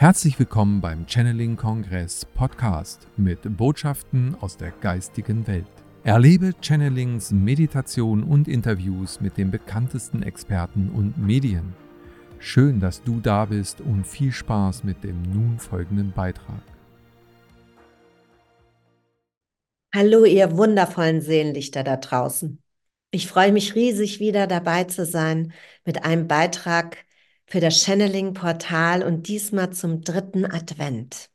Herzlich willkommen beim Channeling Kongress Podcast mit Botschaften aus der geistigen Welt. Erlebe Channelings, Meditation und Interviews mit den bekanntesten Experten und Medien. Schön, dass du da bist und viel Spaß mit dem nun folgenden Beitrag. Hallo, ihr wundervollen Seelenlichter da draußen. Ich freue mich riesig, wieder dabei zu sein mit einem Beitrag für das Channeling-Portal und diesmal zum dritten Advent.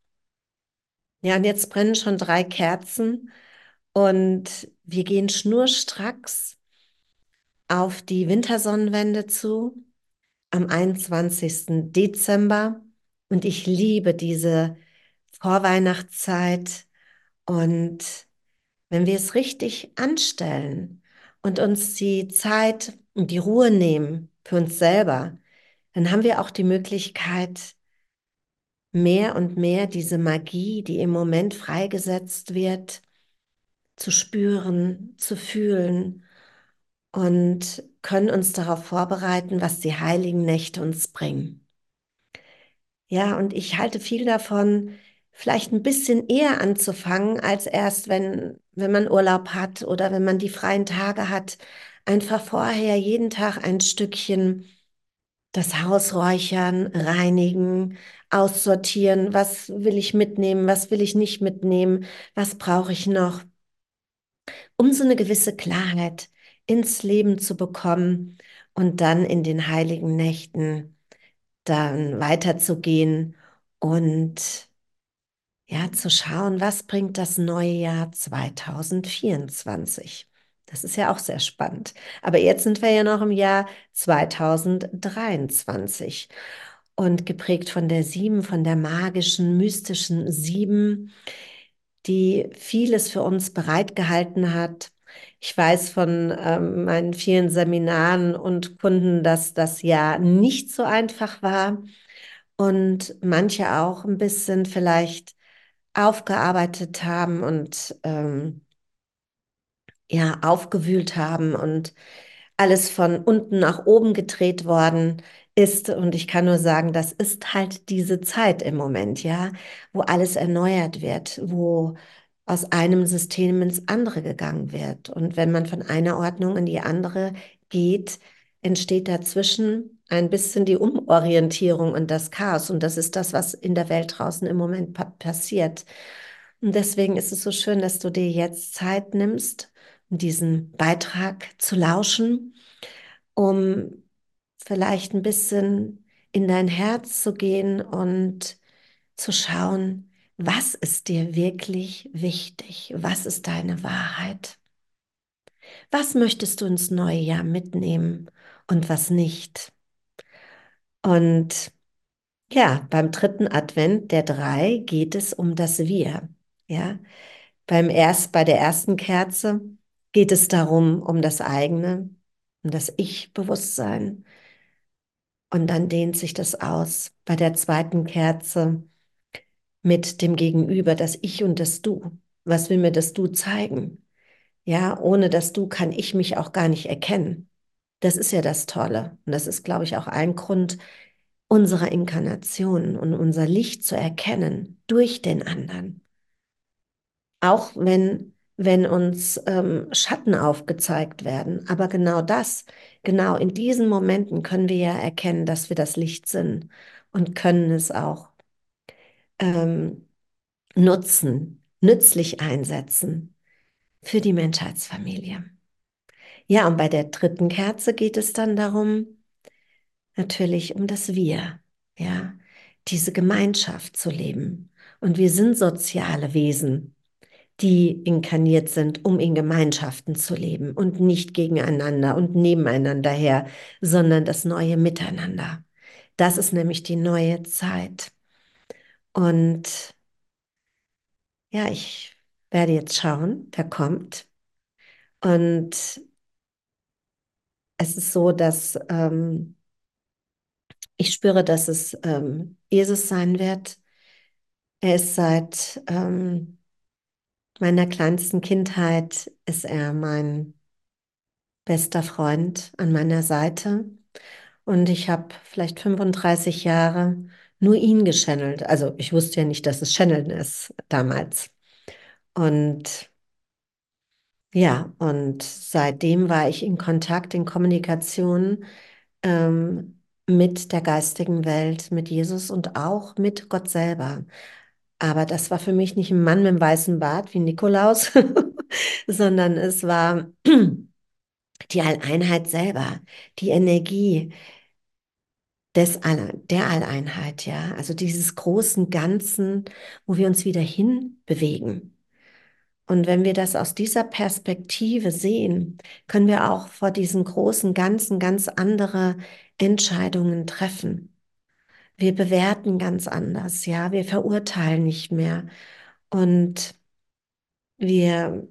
Ja, und jetzt brennen schon drei Kerzen und wir gehen schnurstracks auf die Wintersonnenwende zu am 21. Dezember. Und ich liebe diese Vorweihnachtszeit. Und wenn wir es richtig anstellen und uns die Zeit und die Ruhe nehmen für uns selber, dann haben wir auch die Möglichkeit, mehr und mehr diese Magie, die im Moment freigesetzt wird, zu spüren, zu fühlen und können uns darauf vorbereiten, was die heiligen Nächte uns bringen. Ja, und ich halte viel davon, vielleicht ein bisschen eher anzufangen, als erst, wenn, wenn man Urlaub hat oder wenn man die freien Tage hat. Einfach vorher jeden Tag ein Stückchen das Haus räuchern, reinigen, aussortieren, was will ich mitnehmen, was will ich nicht mitnehmen, was brauche ich noch, um so eine gewisse Klarheit ins Leben zu bekommen und dann in den heiligen Nächten dann weiterzugehen und ja, zu schauen, was bringt das neue Jahr 2024. Das ist ja auch sehr spannend. Aber jetzt sind wir ja noch im Jahr 2023 und geprägt von der Sieben, von der magischen, mystischen Sieben, die vieles für uns bereitgehalten hat. Ich weiß von ähm, meinen vielen Seminaren und Kunden, dass das Jahr nicht so einfach war und manche auch ein bisschen vielleicht aufgearbeitet haben und ähm, ja, aufgewühlt haben und alles von unten nach oben gedreht worden ist. Und ich kann nur sagen, das ist halt diese Zeit im Moment, ja, wo alles erneuert wird, wo aus einem System ins andere gegangen wird. Und wenn man von einer Ordnung in die andere geht, entsteht dazwischen ein bisschen die Umorientierung und das Chaos. Und das ist das, was in der Welt draußen im Moment pa passiert. Und deswegen ist es so schön, dass du dir jetzt Zeit nimmst, diesen Beitrag zu lauschen, um vielleicht ein bisschen in dein Herz zu gehen und zu schauen, was ist dir wirklich wichtig? Was ist deine Wahrheit? Was möchtest du ins neue Jahr mitnehmen und was nicht? Und ja, beim dritten Advent der drei geht es um das Wir. Ja, beim erst, bei der ersten Kerze geht es darum, um das eigene, um das Ich-Bewusstsein. Und dann dehnt sich das aus bei der zweiten Kerze mit dem Gegenüber, das Ich und das Du. Was will mir das Du zeigen? Ja, ohne das Du kann ich mich auch gar nicht erkennen. Das ist ja das Tolle. Und das ist, glaube ich, auch ein Grund unserer Inkarnation und unser Licht zu erkennen durch den anderen. Auch wenn wenn uns ähm, Schatten aufgezeigt werden. Aber genau das, genau in diesen Momenten können wir ja erkennen, dass wir das Licht sind und können es auch ähm, nutzen, nützlich einsetzen für die Menschheitsfamilie. Ja, und bei der dritten Kerze geht es dann darum, natürlich um das Wir, ja, diese Gemeinschaft zu leben. Und wir sind soziale Wesen die inkarniert sind, um in Gemeinschaften zu leben und nicht gegeneinander und nebeneinander her, sondern das neue Miteinander. Das ist nämlich die neue Zeit. Und ja, ich werde jetzt schauen, wer kommt. Und es ist so, dass ähm, ich spüre, dass es ähm, Jesus sein wird. Er ist seit ähm, meiner kleinsten Kindheit ist er mein bester Freund an meiner Seite. Und ich habe vielleicht 35 Jahre nur ihn geschannelt. Also ich wusste ja nicht, dass es Channeln ist damals. Und ja, und seitdem war ich in Kontakt, in Kommunikation ähm, mit der geistigen Welt, mit Jesus und auch mit Gott selber. Aber das war für mich nicht ein Mann mit einem weißen Bart wie Nikolaus, sondern es war die Alleinheit selber, die Energie des All der Alleinheit, ja, also dieses großen Ganzen, wo wir uns wieder hinbewegen. Und wenn wir das aus dieser Perspektive sehen, können wir auch vor diesem großen Ganzen ganz andere Entscheidungen treffen. Wir bewerten ganz anders, ja, wir verurteilen nicht mehr und wir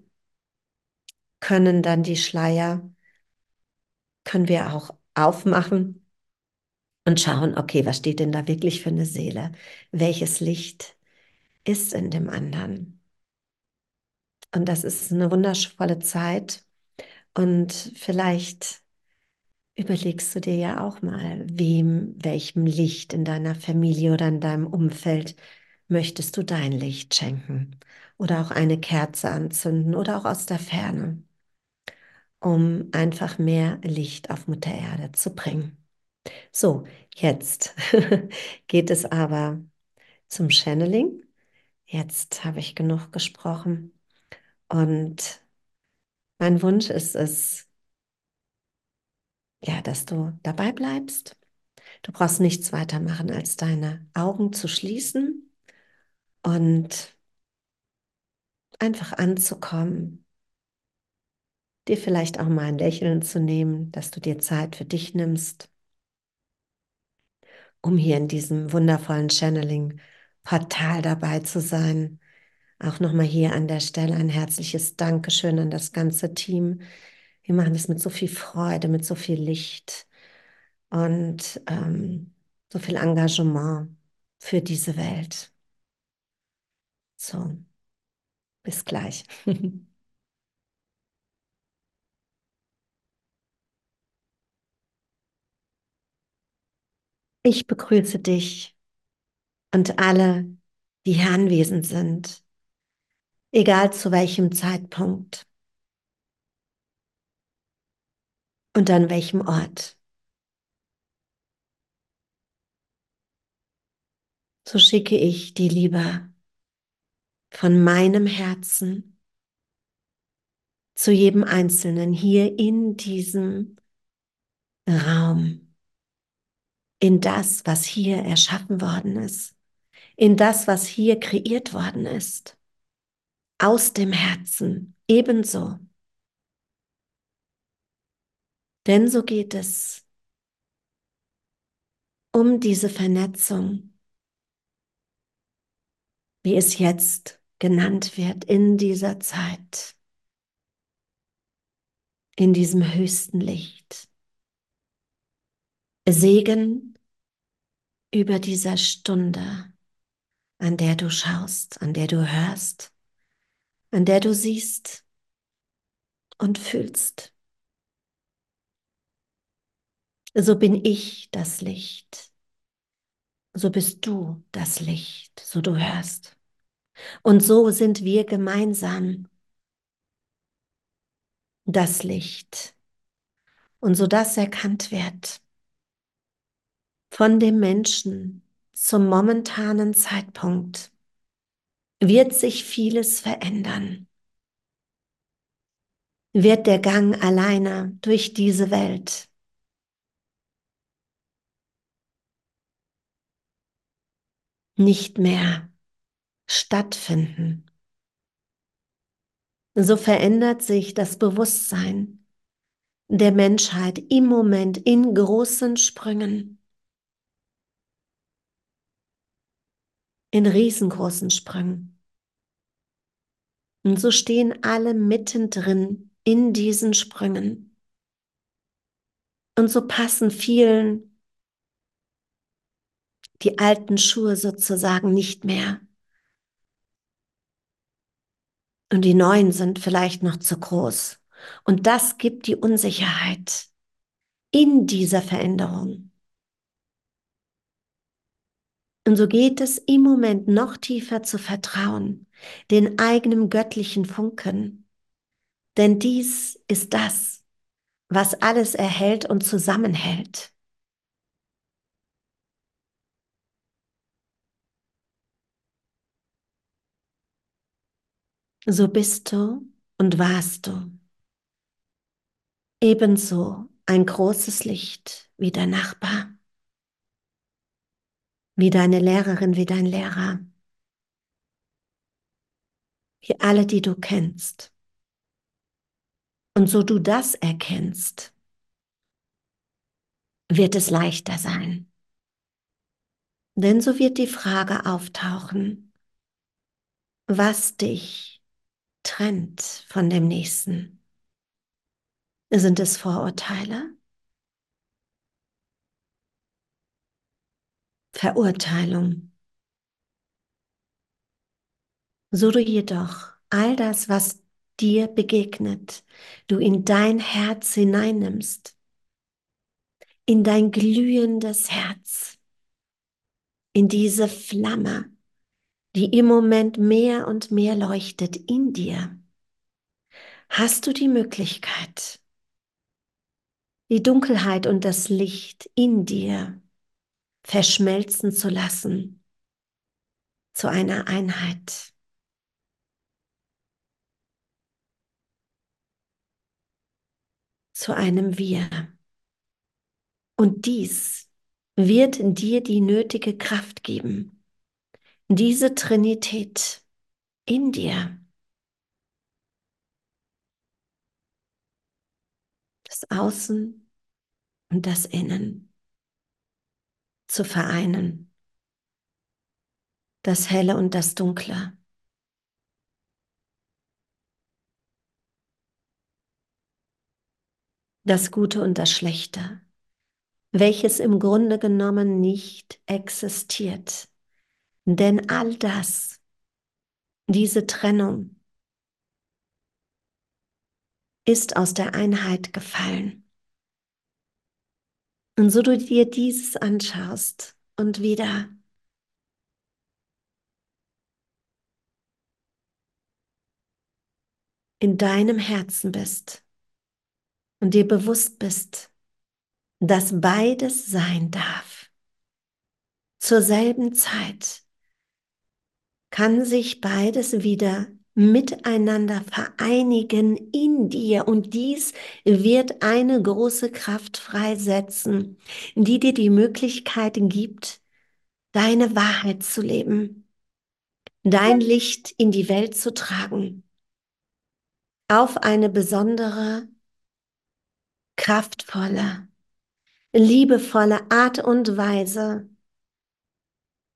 können dann die Schleier, können wir auch aufmachen und schauen, okay, was steht denn da wirklich für eine Seele? Welches Licht ist in dem anderen? Und das ist eine wundervolle Zeit. Und vielleicht überlegst du dir ja auch mal, wem, welchem Licht in deiner Familie oder in deinem Umfeld möchtest du dein Licht schenken oder auch eine Kerze anzünden oder auch aus der Ferne, um einfach mehr Licht auf Mutter Erde zu bringen. So, jetzt geht es aber zum Channeling. Jetzt habe ich genug gesprochen. Und mein Wunsch ist es, ja, dass du dabei bleibst. Du brauchst nichts weiter machen, als deine Augen zu schließen und einfach anzukommen. Dir vielleicht auch mal ein Lächeln zu nehmen, dass du dir Zeit für dich nimmst, um hier in diesem wundervollen Channeling-Portal dabei zu sein auch nochmal hier an der Stelle ein herzliches Dankeschön an das ganze Team. Wir machen das mit so viel Freude, mit so viel Licht und ähm, so viel Engagement für diese Welt. So, bis gleich. Ich begrüße dich und alle, die hier anwesend sind egal zu welchem Zeitpunkt und an welchem Ort. So schicke ich die Liebe von meinem Herzen zu jedem Einzelnen hier in diesem Raum, in das, was hier erschaffen worden ist, in das, was hier kreiert worden ist aus dem Herzen ebenso. Denn so geht es um diese Vernetzung, wie es jetzt genannt wird in dieser Zeit, in diesem höchsten Licht. Segen über dieser Stunde, an der du schaust, an der du hörst, an der du siehst und fühlst. So bin ich das Licht. So bist du das Licht, so du hörst. Und so sind wir gemeinsam das Licht. Und so das erkannt wird von dem Menschen zum momentanen Zeitpunkt, wird sich vieles verändern. Wird der Gang alleine durch diese Welt nicht mehr stattfinden. So verändert sich das Bewusstsein der Menschheit im Moment in großen Sprüngen, in riesengroßen Sprüngen. Und so stehen alle mittendrin in diesen Sprüngen. Und so passen vielen die alten Schuhe sozusagen nicht mehr. Und die neuen sind vielleicht noch zu groß. Und das gibt die Unsicherheit in dieser Veränderung. Und so geht es im Moment noch tiefer zu vertrauen, den eigenen göttlichen Funken. Denn dies ist das, was alles erhält und zusammenhält. So bist du und warst du. Ebenso ein großes Licht wie dein Nachbar, wie deine Lehrerin, wie dein Lehrer, wie alle, die du kennst. Und so du das erkennst, wird es leichter sein. Denn so wird die Frage auftauchen, was dich trennt von dem Nächsten. Sind es Vorurteile? Verurteilung? So du jedoch all das, was dir begegnet, du in dein Herz hineinnimmst, in dein glühendes Herz, in diese Flamme, die im Moment mehr und mehr leuchtet in dir, hast du die Möglichkeit, die Dunkelheit und das Licht in dir verschmelzen zu lassen zu einer Einheit. Zu einem Wir. Und dies wird dir die nötige Kraft geben. Diese Trinität in dir. Das Außen und das Innen zu vereinen. Das Helle und das Dunkle. Das Gute und das Schlechte, welches im Grunde genommen nicht existiert. Denn all das, diese Trennung, ist aus der Einheit gefallen. Und so du dir dieses anschaust und wieder in deinem Herzen bist und dir bewusst bist, dass beides sein darf. Zur selben Zeit kann sich beides wieder miteinander vereinigen in dir. Und dies wird eine große Kraft freisetzen, die dir die Möglichkeit gibt, deine Wahrheit zu leben, dein Licht in die Welt zu tragen, auf eine besondere, kraftvolle, liebevolle Art und Weise,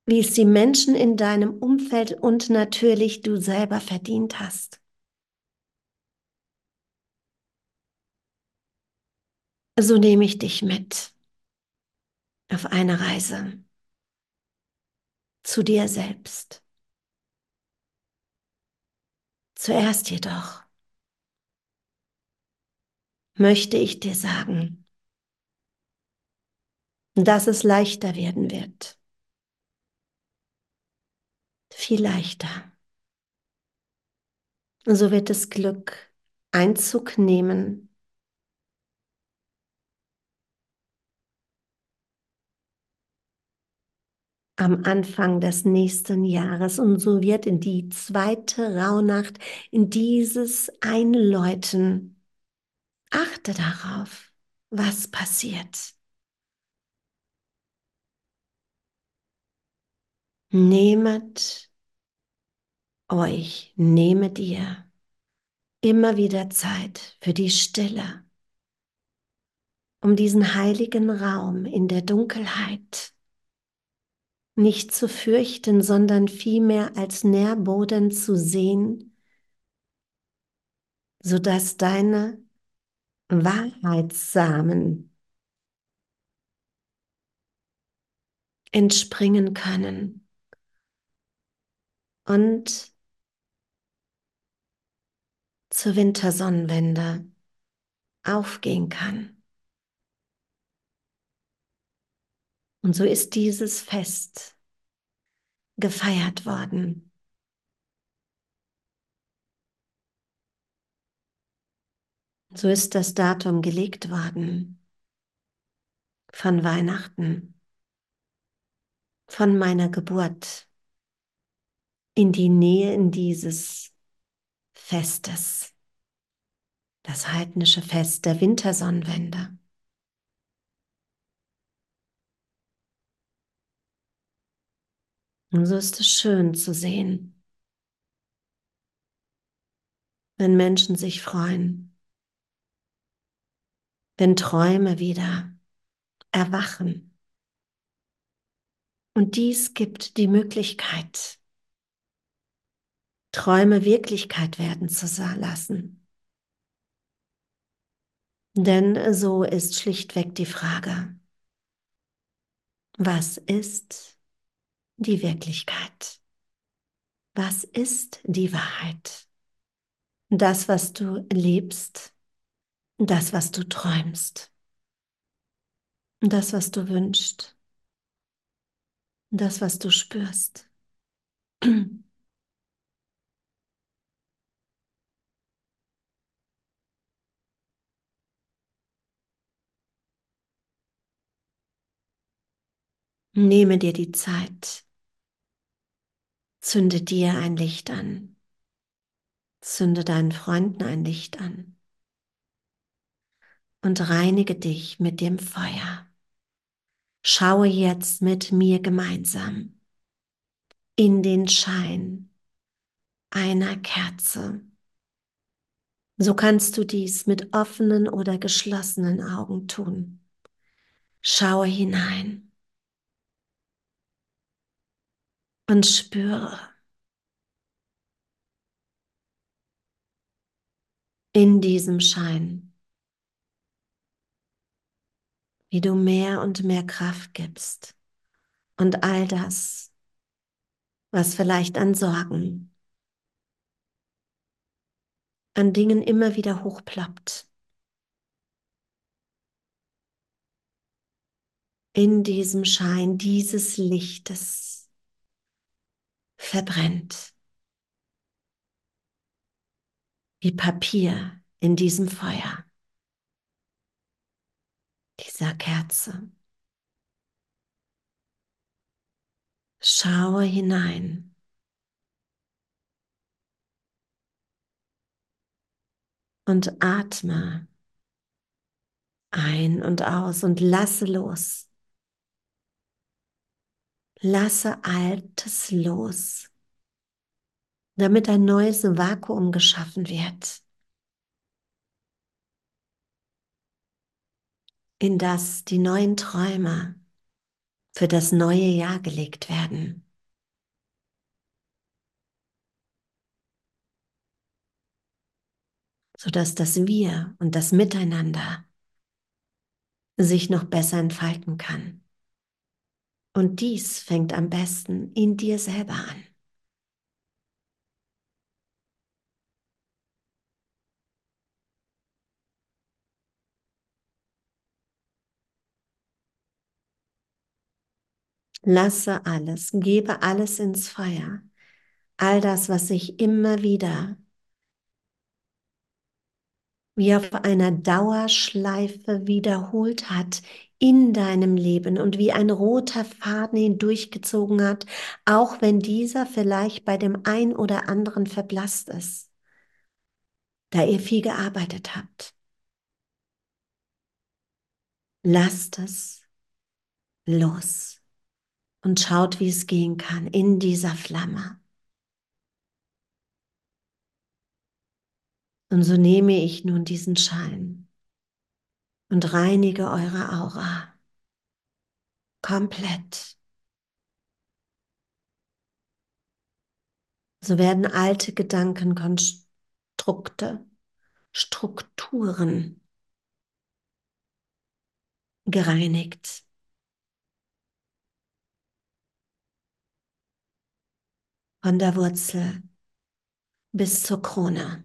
wie es die Menschen in deinem Umfeld und natürlich du selber verdient hast. So nehme ich dich mit auf eine Reise zu dir selbst. Zuerst jedoch möchte ich dir sagen, dass es leichter werden wird viel leichter. So wird das Glück Einzug nehmen. am Anfang des nächsten Jahres und so wird in die zweite Rauhnacht, in dieses Einläuten, achte darauf, was passiert. Nehmet euch, nehme dir immer wieder Zeit für die Stille, um diesen heiligen Raum in der Dunkelheit nicht zu fürchten, sondern vielmehr als Nährboden zu sehen, sodass deine Wahrheitssamen entspringen können. Und zur Wintersonnenwende aufgehen kann. Und so ist dieses Fest gefeiert worden. So ist das Datum gelegt worden von Weihnachten, von meiner Geburt in die Nähe in dieses Festes, das heidnische Fest der Wintersonnenwende. Und so ist es schön zu sehen, wenn Menschen sich freuen, wenn Träume wieder erwachen. Und dies gibt die Möglichkeit, Träume Wirklichkeit werden zu lassen. Denn so ist schlichtweg die Frage, was ist die Wirklichkeit? Was ist die Wahrheit? Das, was du lebst, das, was du träumst, das, was du wünschst, das, was du spürst. Nehme dir die Zeit. Zünde dir ein Licht an. Zünde deinen Freunden ein Licht an. Und reinige dich mit dem Feuer. Schaue jetzt mit mir gemeinsam in den Schein einer Kerze. So kannst du dies mit offenen oder geschlossenen Augen tun. Schaue hinein. Und spüre in diesem Schein, wie du mehr und mehr Kraft gibst und all das, was vielleicht an Sorgen, an Dingen immer wieder hochploppt. In diesem Schein dieses Lichtes verbrennt. Wie Papier in diesem Feuer, dieser Kerze. Schaue hinein. Und atme ein und aus und lasse los. Lasse Altes los, damit ein neues Vakuum geschaffen wird, in das die neuen Träume für das neue Jahr gelegt werden. sodass das Wir und das Miteinander sich noch besser entfalten kann. Und dies fängt am besten in dir selber an. Lasse alles, gebe alles ins Feuer. All das, was sich immer wieder wie auf einer Dauerschleife wiederholt hat in deinem Leben und wie ein roter Faden hindurchgezogen hat, auch wenn dieser vielleicht bei dem ein oder anderen verblasst ist, da ihr viel gearbeitet habt. Lasst es los und schaut, wie es gehen kann in dieser Flamme. Und so nehme ich nun diesen Schein und reinige eure Aura komplett. So werden alte Gedankenkonstrukte, Strukturen gereinigt. Von der Wurzel bis zur Krone.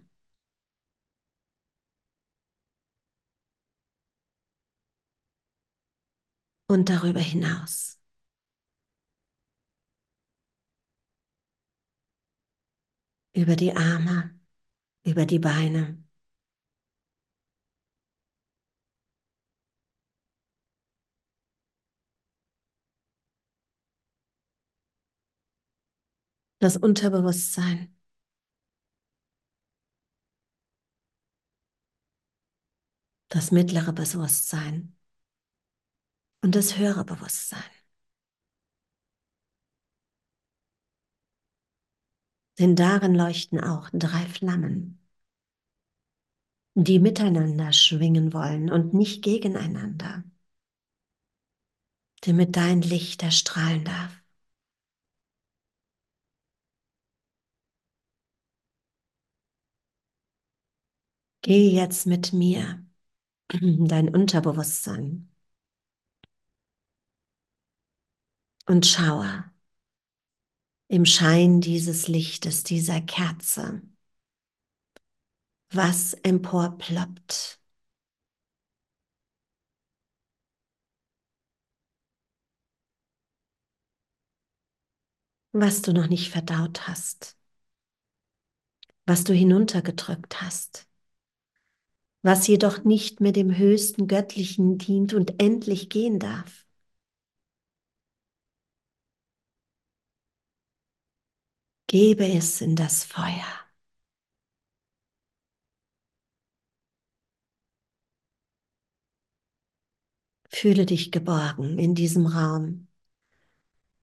Und darüber hinaus. über die Arme, über die Beine. Das Unterbewusstsein. Das mittlere Bewusstsein und das höhere Bewusstsein. Denn darin leuchten auch drei Flammen, die miteinander schwingen wollen und nicht gegeneinander, damit dein Licht erstrahlen darf. Geh jetzt mit mir, dein Unterbewusstsein, und schaue im Schein dieses Lichtes, dieser Kerze, was emporploppt. was du noch nicht verdaut hast, was du hinuntergedrückt hast, was jedoch nicht mehr dem höchsten Göttlichen dient und endlich gehen darf. Gebe es in das Feuer. Fühle dich geborgen in diesem Raum,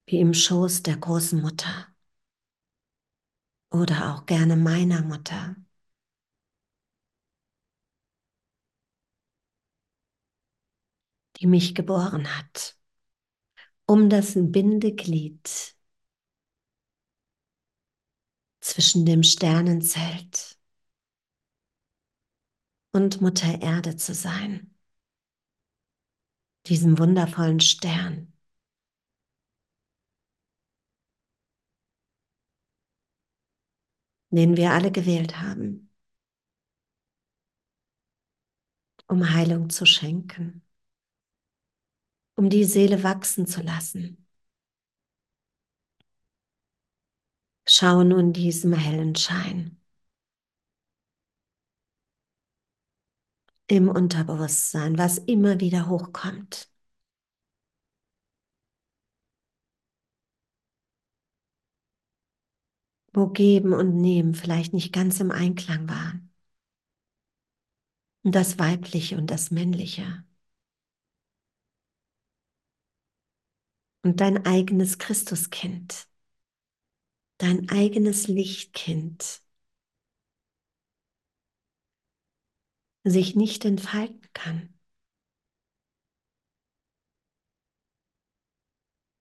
wie im Schoß der großen Mutter oder auch gerne meiner Mutter. die mich geboren hat, um das Bindeglied zwischen dem Sternenzelt und Mutter Erde zu sein, diesem wundervollen Stern. den wir alle gewählt haben, um Heilung zu schenken, um die Seele wachsen zu lassen. Schau nun diesem hellen Schein im Unterbewusstsein, was immer wieder hochkommt. wo Geben und Nehmen vielleicht nicht ganz im Einklang waren. Und das Weibliche und das Männliche. Und dein eigenes Christuskind, dein eigenes Lichtkind sich nicht entfalten kann.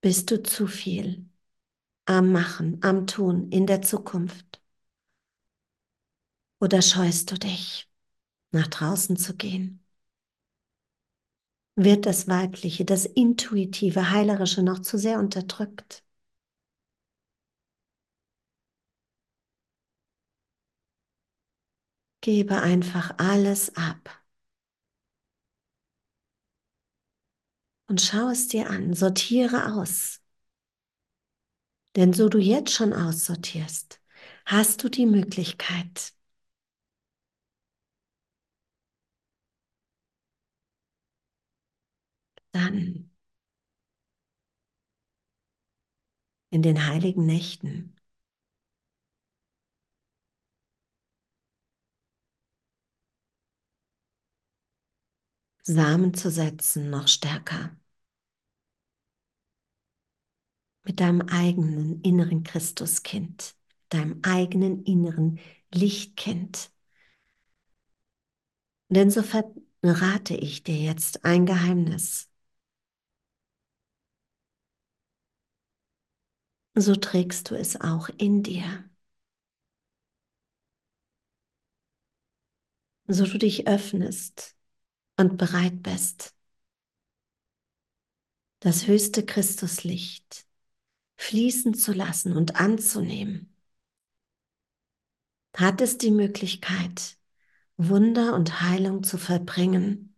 Bist du zu viel am Machen, am Tun in der Zukunft? Oder scheust du dich, nach draußen zu gehen? Wird das Weibliche, das Intuitive, Heilerische noch zu sehr unterdrückt? Gebe einfach alles ab. Und schau es dir an, sortiere aus. Denn so du jetzt schon aussortierst, hast du die Möglichkeit, dann in den heiligen Nächten Samen zu setzen noch stärker mit deinem eigenen inneren Christuskind, deinem eigenen inneren Lichtkind. Denn so verrate ich dir jetzt ein Geheimnis. So trägst du es auch in dir. So du dich öffnest und bereit bist, das höchste Christuslicht fließen zu lassen und anzunehmen, hat es die Möglichkeit, Wunder und Heilung zu vollbringen,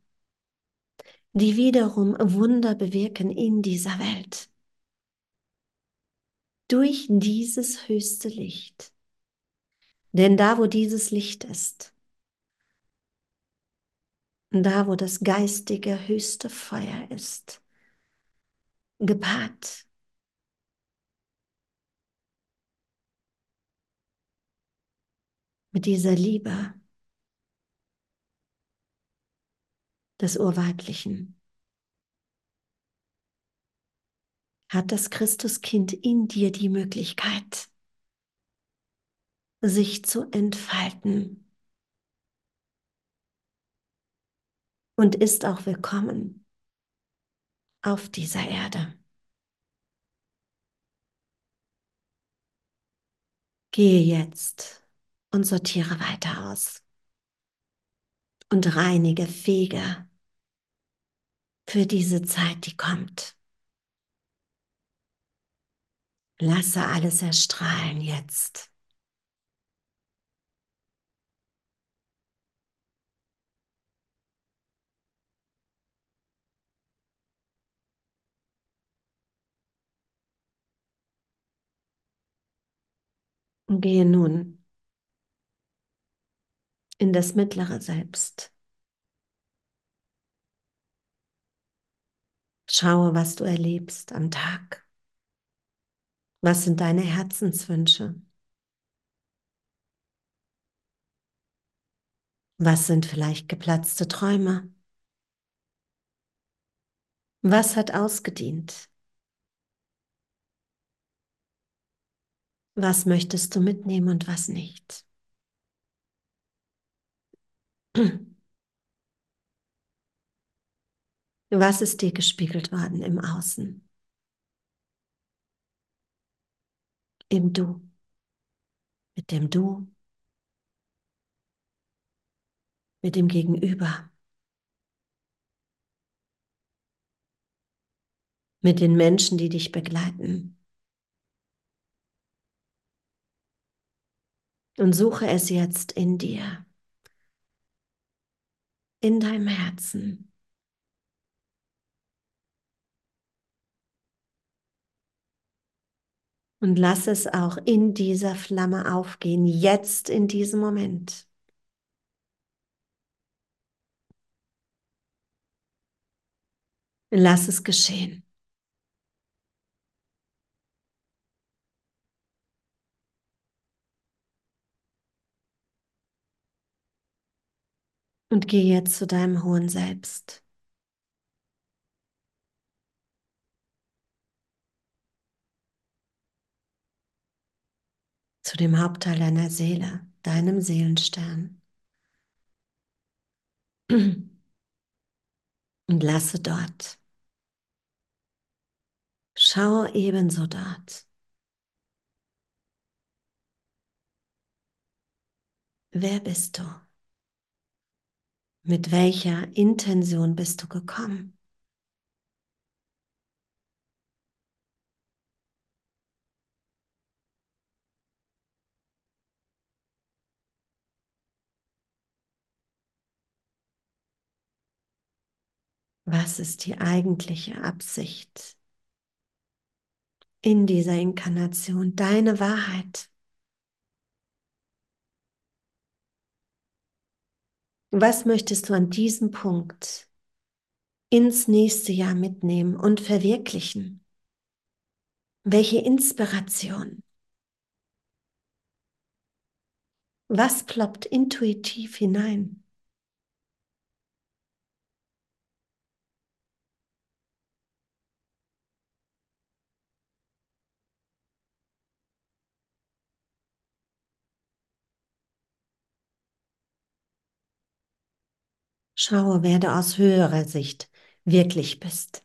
die wiederum Wunder bewirken in dieser Welt. Durch dieses höchste Licht, Denn da, wo dieses Licht ist, da, wo das geistige höchste Feuer ist, gepaart. Mit dieser Liebe des Urweiblichen, hat das Christuskind in dir die Möglichkeit, sich zu entfalten und ist auch willkommen auf dieser Erde. Gehe jetzt und sortiere weiter aus und reinige, fege für diese Zeit, die kommt. Lasse alles erstrahlen jetzt. Und gehe nun in das mittlere Selbst. Schaue, was du erlebst am Tag. Was sind deine Herzenswünsche? Was sind vielleicht geplatzte Träume? Was hat ausgedient? Was möchtest du mitnehmen und was nicht? Was ist dir gespiegelt worden im Außen? Im Du. Mit dem Du. Mit dem Gegenüber. Mit den Menschen, die dich begleiten. Und suche es jetzt in dir, in deinem Herzen. Und lass es auch in dieser Flamme aufgehen, jetzt in diesem Moment. Lass es geschehen. Und geh jetzt zu deinem hohen Selbst. Zu dem Hauptteil deiner Seele, deinem Seelenstern. Und lasse dort. Schau ebenso dort. Wer bist du? Mit welcher Intention bist du gekommen? Was ist die eigentliche Absicht in dieser Inkarnation, deine Wahrheit? Was möchtest du an diesem Punkt ins nächste Jahr mitnehmen und verwirklichen? Welche Inspiration? Was ploppt intuitiv hinein? Schaue, wer du aus höherer Sicht wirklich bist.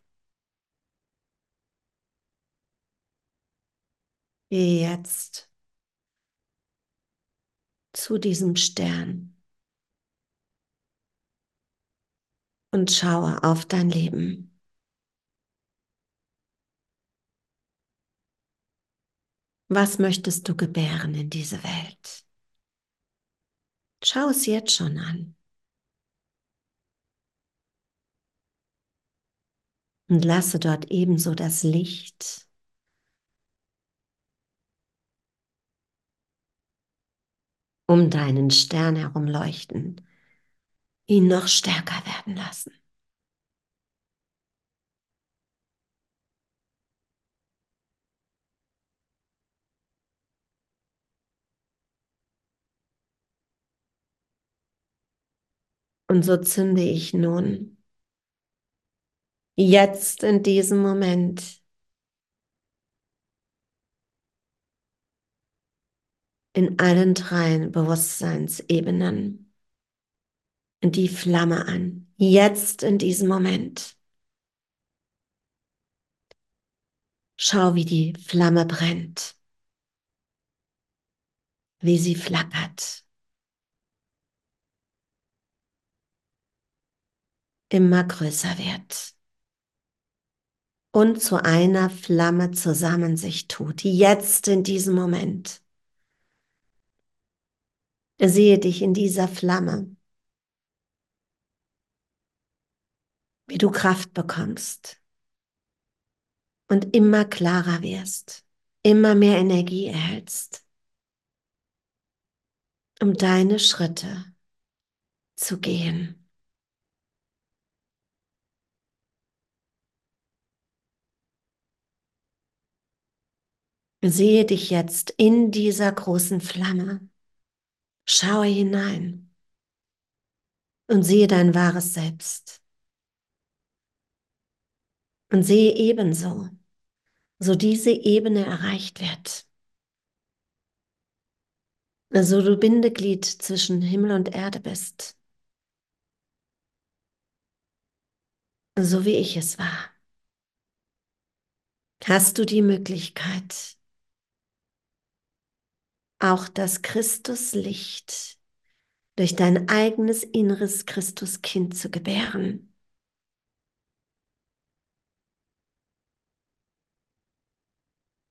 Gehe jetzt zu diesem Stern und schaue auf dein Leben. Was möchtest du gebären in diese Welt? Schau es jetzt schon an. Und lasse dort ebenso das Licht um deinen Stern herum leuchten, ihn noch stärker werden lassen. Und so zünde ich nun jetzt in diesem Moment in allen drei Bewusstseinsebenen die Flamme an. Jetzt in diesem Moment. Schau, wie die Flamme brennt, wie sie flackert. Immer größer wird und zu einer Flamme zusammen sich tut. Jetzt in diesem Moment. Sehe dich in dieser Flamme, wie du Kraft bekommst und immer klarer wirst, immer mehr Energie erhältst, um deine Schritte zu gehen. Sehe dich jetzt in dieser großen Flamme. Schaue hinein und sehe dein wahres Selbst. Und sehe ebenso, so diese Ebene erreicht wird. So du Bindeglied zwischen Himmel und Erde bist. So wie ich es war. Hast du die Möglichkeit, auch das Christuslicht durch dein eigenes inneres Christuskind zu gebären.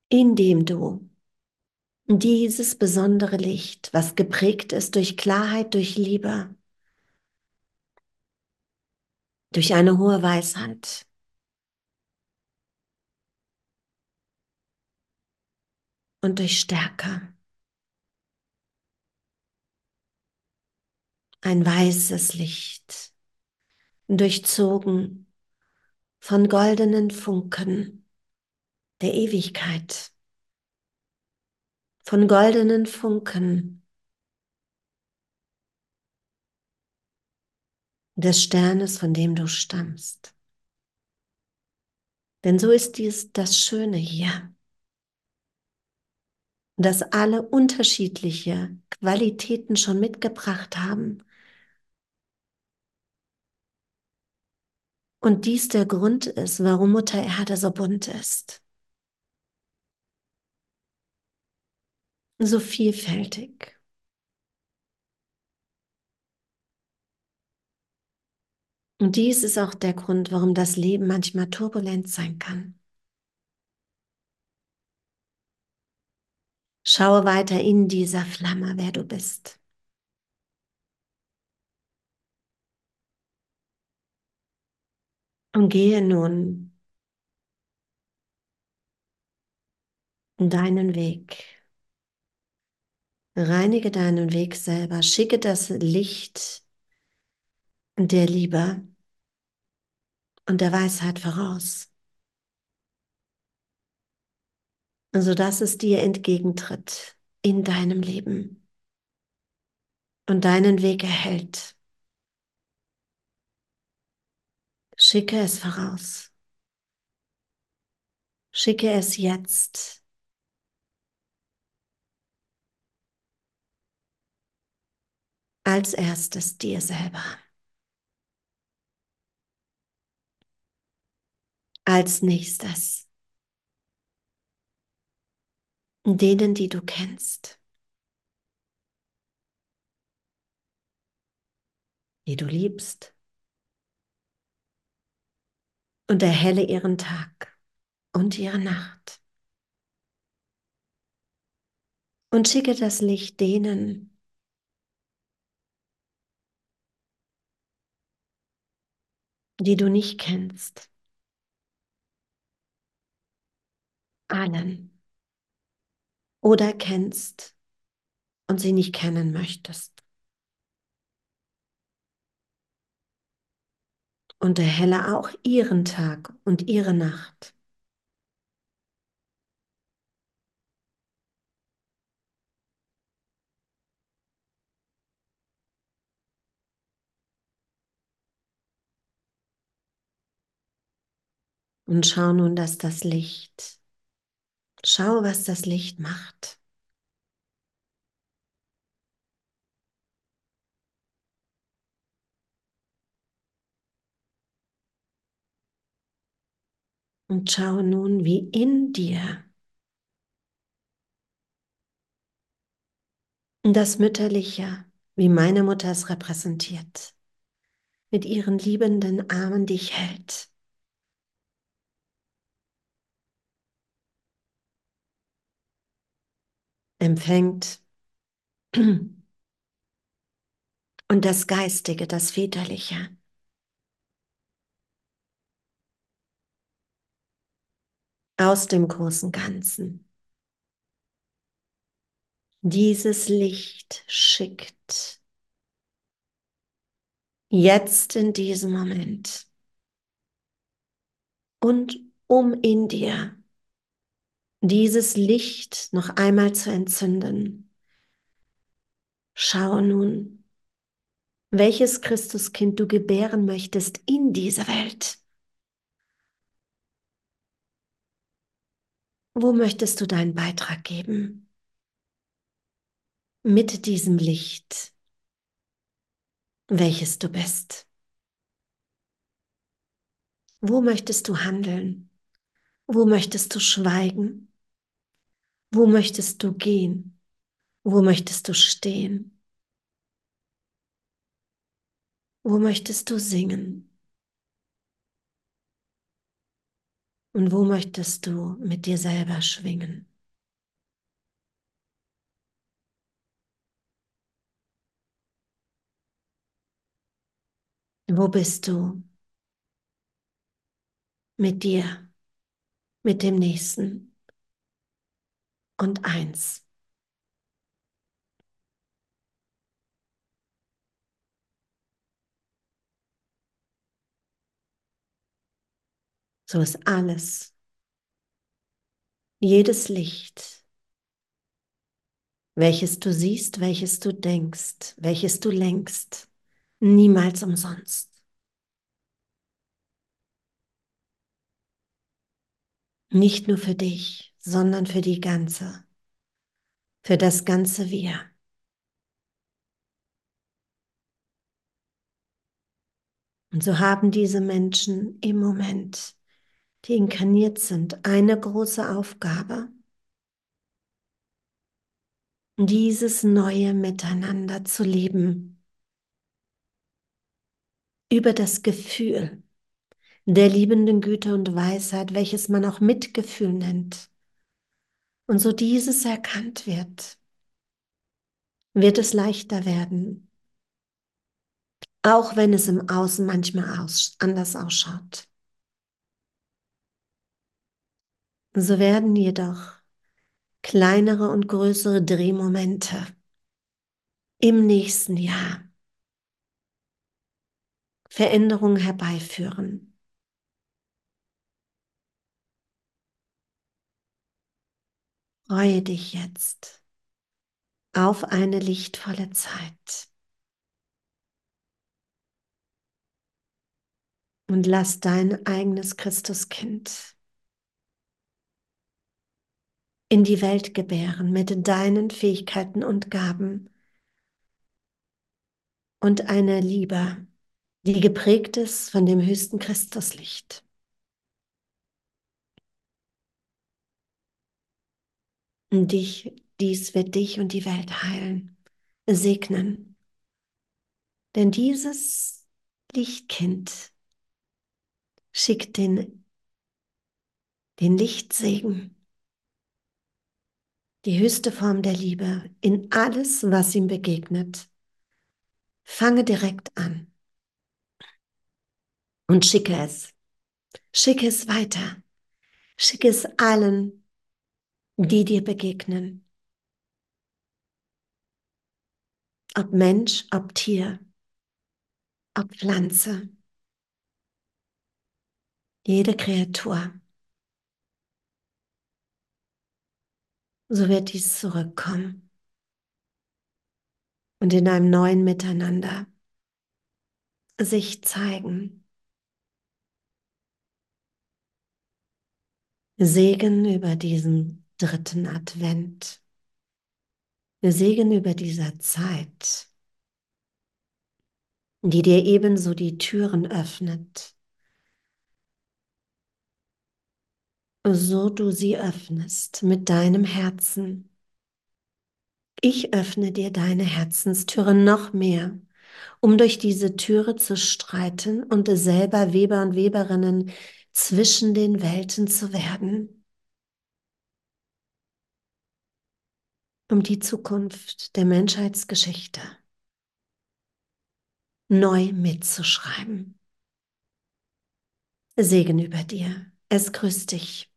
Indem du dieses besondere Licht, was geprägt ist durch Klarheit, durch Liebe, durch eine hohe Weisheit, und durch Stärke. Ein weißes Licht, durchzogen von goldenen Funken der Ewigkeit, von goldenen Funken des Sternes, von dem du stammst. Denn so ist dies das Schöne hier, dass alle unterschiedliche Qualitäten schon mitgebracht haben Und dies der Grund ist, warum Mutter Erde so bunt ist. So vielfältig. Und dies ist auch der Grund, warum das Leben manchmal turbulent sein kann. Schaue weiter in dieser Flamme, wer du bist. Und gehe nun deinen Weg. Reinige deinen Weg selber. Schicke das Licht der Liebe und der Weisheit voraus, sodass es dir entgegentritt in deinem Leben und deinen Weg erhält. Schicke es voraus. Schicke es jetzt. Als erstes dir selber. Als nächstes denen, die du kennst, die du liebst und erhelle ihren Tag und ihre Nacht. Und schicke das Licht denen, die du nicht kennst. Allen. Oder kennst und sie nicht kennen möchtest. Und erhelle auch ihren Tag und ihre Nacht. Und schau nun, dass das Licht, schau, was das Licht macht. Und schau nun, wie in dir das Mütterliche, wie meine Mutter es repräsentiert, mit ihren liebenden Armen dich hält. Empfängt und das Geistige, das Väterliche aus dem großen Ganzen. Dieses Licht schickt jetzt in diesem Moment und um in dir dieses Licht noch einmal zu entzünden. Schau nun, welches Christuskind du gebären möchtest in dieser Welt. Wo möchtest du deinen Beitrag geben? Mit diesem Licht, welches du bist. Wo möchtest du handeln? Wo möchtest du schweigen? Wo möchtest du gehen? Wo möchtest du stehen? Wo möchtest du singen? Und wo möchtest du mit dir selber schwingen? Wo bist du mit dir, mit dem Nächsten und eins? So ist alles. Jedes Licht, welches du siehst, welches du denkst, welches du lenkst, niemals umsonst. Nicht nur für dich, sondern für die ganze, für das ganze Wir. Und so haben diese Menschen im Moment die inkarniert sind, eine große Aufgabe. Dieses neue Miteinander zu leben. Über das Gefühl der liebenden Güte und Weisheit, welches man auch Mitgefühl nennt. Und so dieses erkannt wird, wird es leichter werden, auch wenn es im Außen manchmal aus, anders ausschaut. So werden jedoch kleinere und größere Drehmomente im nächsten Jahr Veränderungen herbeiführen. Freue dich jetzt auf eine lichtvolle Zeit. Und lass dein eigenes Christuskind in die Welt gebären mit deinen Fähigkeiten und Gaben und eine Liebe, die geprägt ist von dem höchsten Christuslicht. Und dich, dies wird dich und die Welt heilen, segnen. Denn dieses Lichtkind schickt den, den Lichtsegen die höchste Form der Liebe in alles, was ihm begegnet. Fange direkt an und schicke es. Schicke es weiter. Schicke es allen, die dir begegnen. ob Mensch, ob Tier, ob Pflanze, jede Kreatur. So wird dies zurückkommen und in einem neuen Miteinander sich zeigen. Segen über diesen dritten Advent. Segen über dieser Zeit, die dir ebenso die Türen öffnet, so du sie öffnest mit deinem Herzen. Ich öffne dir deine Herzenstüre noch mehr, um durch diese Türe zu streiten und selber Weber und Weberinnen zwischen den Welten zu werden. Um die Zukunft der Menschheitsgeschichte neu mitzuschreiben. Segen über dir. Es grüßt dich.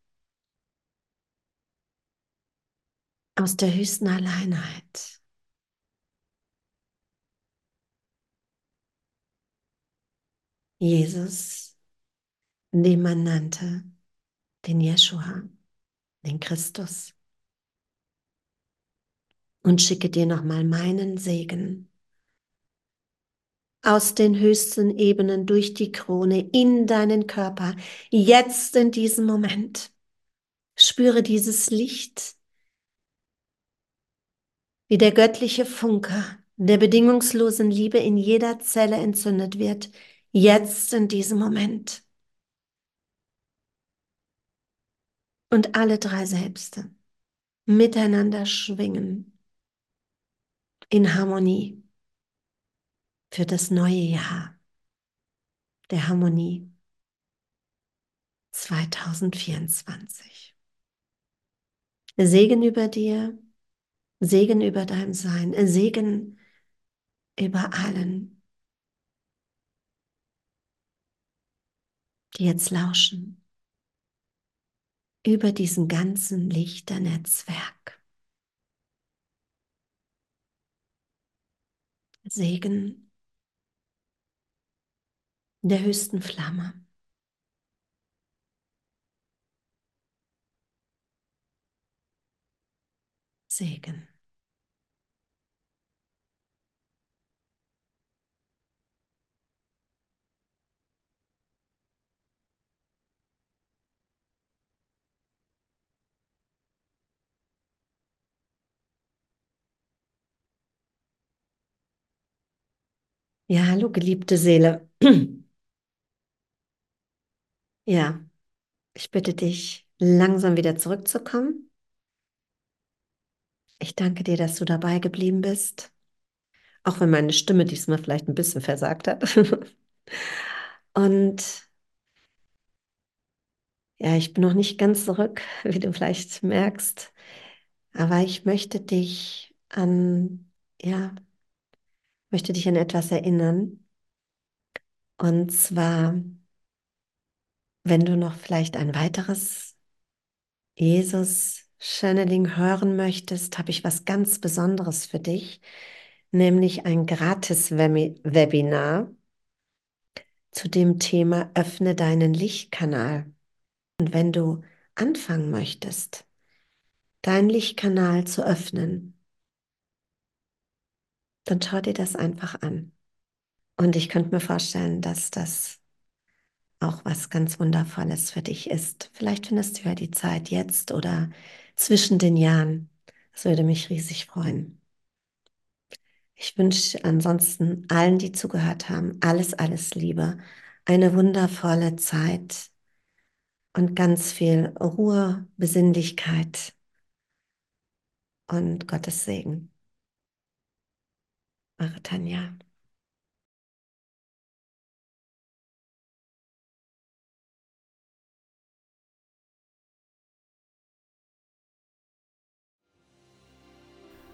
Aus der höchsten Alleinheit. Jesus, den man nannte, den Jeschua, den Christus. Und schicke dir nochmal meinen Segen aus den höchsten Ebenen durch die Krone in deinen Körper, jetzt in diesem Moment. Spüre dieses Licht, wie der göttliche Funke der bedingungslosen Liebe in jeder Zelle entzündet wird, jetzt in diesem Moment. Und alle drei Selbste miteinander schwingen in Harmonie für das neue Jahr der Harmonie 2024. Segen über dir, Segen über dein Sein, Segen über allen, die jetzt lauschen, über diesen ganzen Lichternetzwerk. Segen der höchsten Flamme. Segen. Ja, hallo, geliebte Seele. Ja, ich bitte dich, langsam wieder zurückzukommen. Ich danke dir, dass du dabei geblieben bist, auch wenn meine Stimme diesmal vielleicht ein bisschen versagt hat. Und ja, ich bin noch nicht ganz zurück, wie du vielleicht merkst, aber ich möchte dich an, ja, möchte dich an etwas erinnern. Und zwar wenn du noch vielleicht ein weiteres Jesus Channeling hören möchtest, habe ich was ganz Besonderes für dich, nämlich ein gratis Webinar zu dem Thema Öffne deinen Lichtkanal. Und wenn du anfangen möchtest, deinen Lichtkanal zu öffnen, dann schau dir das einfach an. Und ich könnte mir vorstellen, dass das auch was ganz Wundervolles für dich ist. Vielleicht findest du ja die Zeit jetzt oder zwischen den Jahren. Das würde mich riesig freuen. Ich wünsche ansonsten allen, die zugehört haben, alles, alles Liebe, eine wundervolle Zeit und ganz viel Ruhe, Besinnlichkeit und Gottes Segen. Eure Tanja.